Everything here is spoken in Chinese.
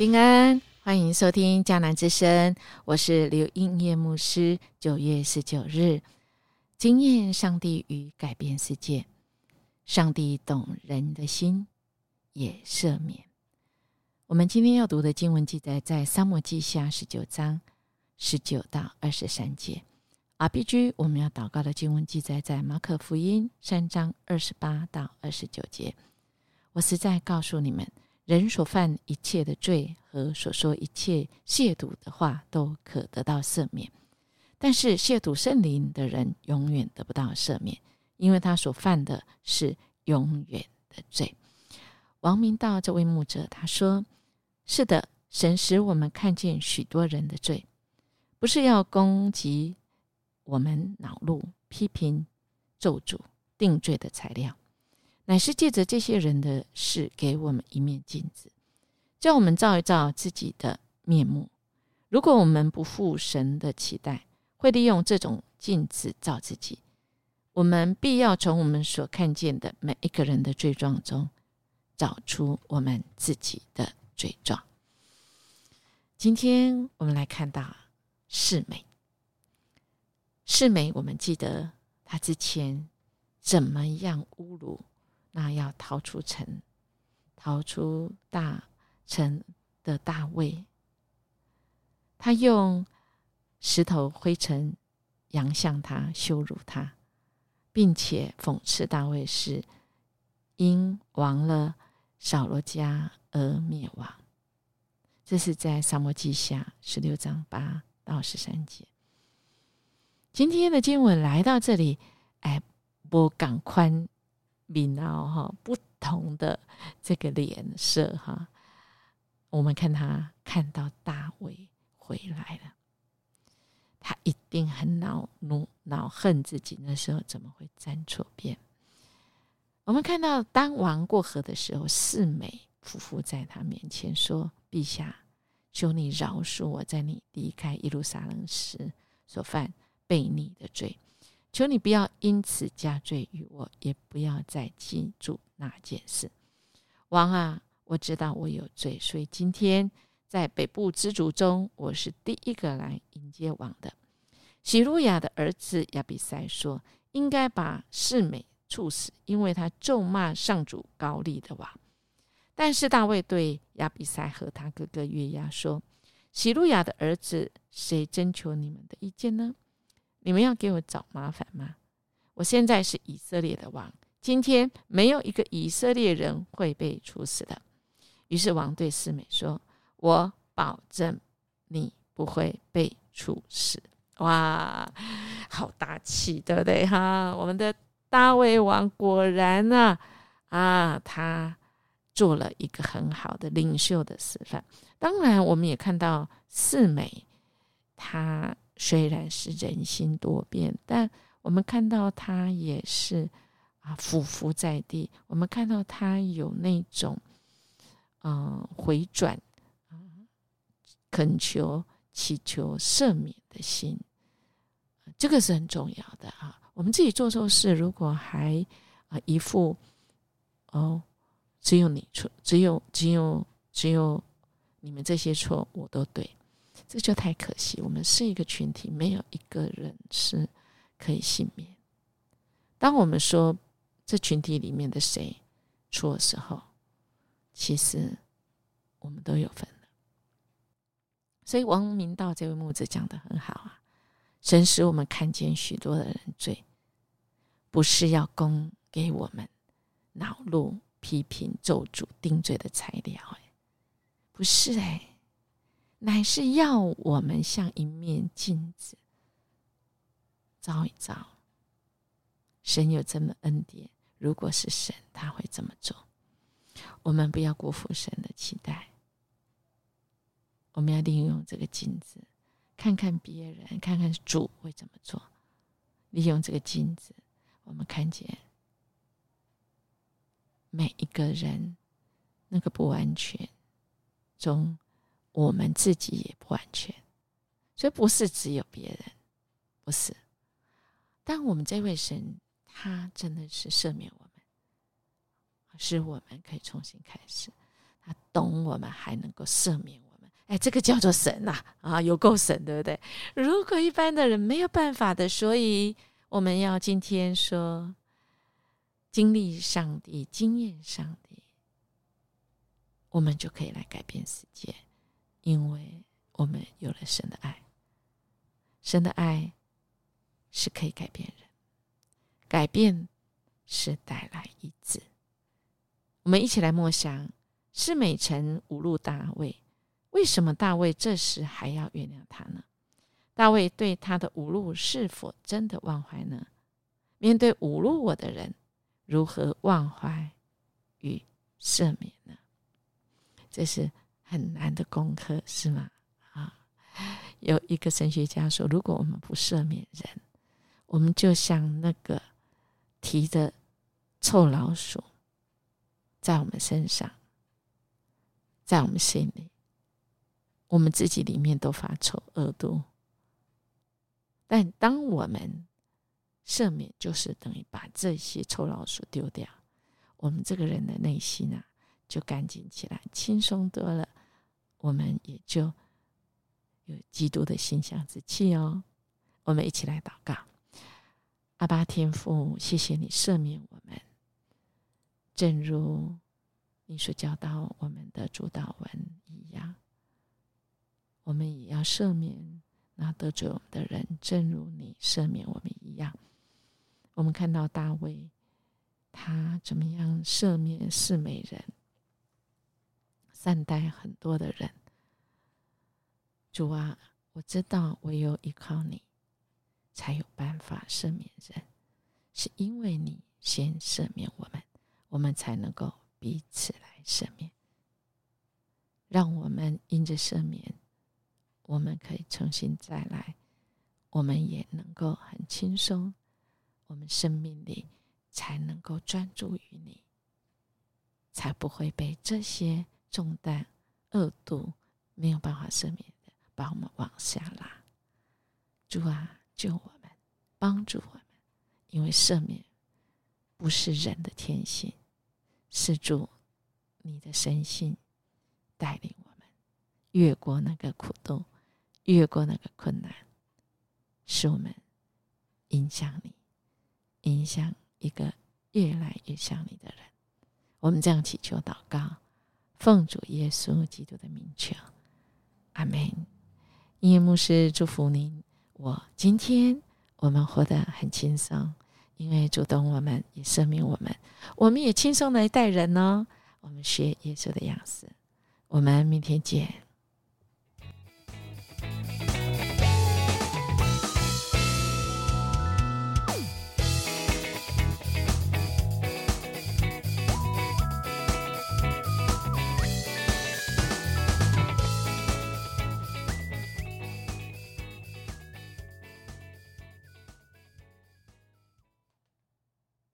平安，欢迎收听江南之声，我是刘英叶牧师。九月十九日，经验上帝与改变世界，上帝懂人的心，也赦免。我们今天要读的经文记载在《沙漠记下》十九章十九到二十三节。RPG，我们要祷告的经文记载在《马可福音》三章二十八到二十九节。我实在告诉你们。人所犯一切的罪和所说一切亵渎的话，都可得到赦免；但是亵渎圣灵的人，永远得不到赦免，因为他所犯的是永远的罪。王明道这位牧者他说：“是的，神使我们看见许多人的罪，不是要攻击我们恼怒、批评、咒诅、定罪的材料。”乃是借着这些人的事，给我们一面镜子，叫我们照一照自己的面目。如果我们不负神的期待，会利用这种镜子照自己，我们必要从我们所看见的每一个人的罪状中，找出我们自己的罪状。今天我们来看到世美，世美，我们记得他之前怎么样侮辱。那要逃出城，逃出大城的大卫，他用石头灰尘扬向他，羞辱他，并且讽刺大卫是因亡了扫罗家而灭亡。这是在沙漠记下十六章八到十三节。今天的经文来到这里，哎，不赶宽。面奥哈不同的这个脸色哈，我们看他看到大卫回来了，他一定很恼怒、恼恨自己那时候怎么会站错边。我们看到当王过河的时候，四美匍匐在他面前说：“陛下，求你饶恕我在你离开耶路撒冷时所犯悖逆的罪。”求你不要因此加罪于我，也不要再记住那件事。王啊，我知道我有罪，所以今天在北部之族中，我是第一个来迎接王的。喜路亚的儿子亚比塞说：“应该把世美处死，因为他咒骂上主高丽的王。”但是大卫对亚比塞和他哥哥约押说：“喜路亚的儿子，谁征求你们的意见呢？”你们要给我找麻烦吗？我现在是以色列的王，今天没有一个以色列人会被处死的。于是王对四美说：“我保证你不会被处死。”哇，好大气，对不对？哈，我们的大卫王果然呢，啊，他做了一个很好的领袖的示范。当然，我们也看到四美，他。虽然是人心多变，但我们看到他也是啊，匍匐在地。我们看到他有那种嗯回转啊，恳求、祈求赦免的心，这个是很重要的啊。我们自己做错事，如果还啊一副哦，只有你错，只有只有只有你们这些错，我都对。这就太可惜。我们是一个群体，没有一个人是可以幸免。当我们说这群体里面的谁错的时候，其实我们都有份的。所以王明道这位牧者讲的很好啊，神使我们看见许多的人罪，不是要供给我们恼怒、批评、咒诅、定罪的材料，哎，不是哎。乃是要我们像一面镜子照一照。神有这么恩典，如果是神，他会这么做。我们不要辜负神的期待。我们要利用这个镜子，看看别人，看看主会怎么做。利用这个镜子，我们看见每一个人那个不完全中。我们自己也不完全，所以不是只有别人，不是。但我们这位神，他真的是赦免我们，使我们可以重新开始。他懂我们，还能够赦免我们。哎，这个叫做神呐！啊，有够神，对不对？如果一般的人没有办法的，所以我们要今天说，经历上帝，经验上帝，我们就可以来改变世界，因为我们有了神的爱。神的爱是可以改变人，改变是带来医治。我们一起来默想：是美臣侮辱大卫，为什么大卫这时还要原谅他呢？大卫对他的侮辱是否真的忘怀呢？面对侮辱我的人，如何忘怀与赦免呢？这是很难的功课，是吗？啊！有一个神学家说：“如果我们不赦免人，我们就像那个提着臭老鼠在我们身上，在我们心里，我们自己里面都发臭恶毒。但当我们赦免，就是等于把这些臭老鼠丢掉，我们这个人的内心啊，就干净起来，轻松多了，我们也就。”有基督的馨香之气哦，我们一起来祷告。阿巴天父，谢谢你赦免我们，正如你所教导我们的主导文一样，我们也要赦免那得罪我们的人，正如你赦免我们一样。我们看到大卫，他怎么样赦免四美人，善待很多的人。主啊，我知道唯有依靠你，才有办法赦免人。是因为你先赦免我们，我们才能够彼此来赦免。让我们因着赦免，我们可以重新再来，我们也能够很轻松，我们生命里才能够专注于你，才不会被这些重担、恶毒没有办法赦免的。把我们往下拉，主啊，救我们，帮助我们，因为赦免不是人的天性，是主你的神性带领我们越过那个苦度，越过那个困难，使我们影响你，影响一个越来越像你的人。我们这样祈求祷告，奉主耶稣基督的名求，阿门。音乐牧师祝福您。我今天我们活得很轻松，因为主动我们也赦免我们，我们也轻松来待人呢。我们学耶稣的样子。我们明天见。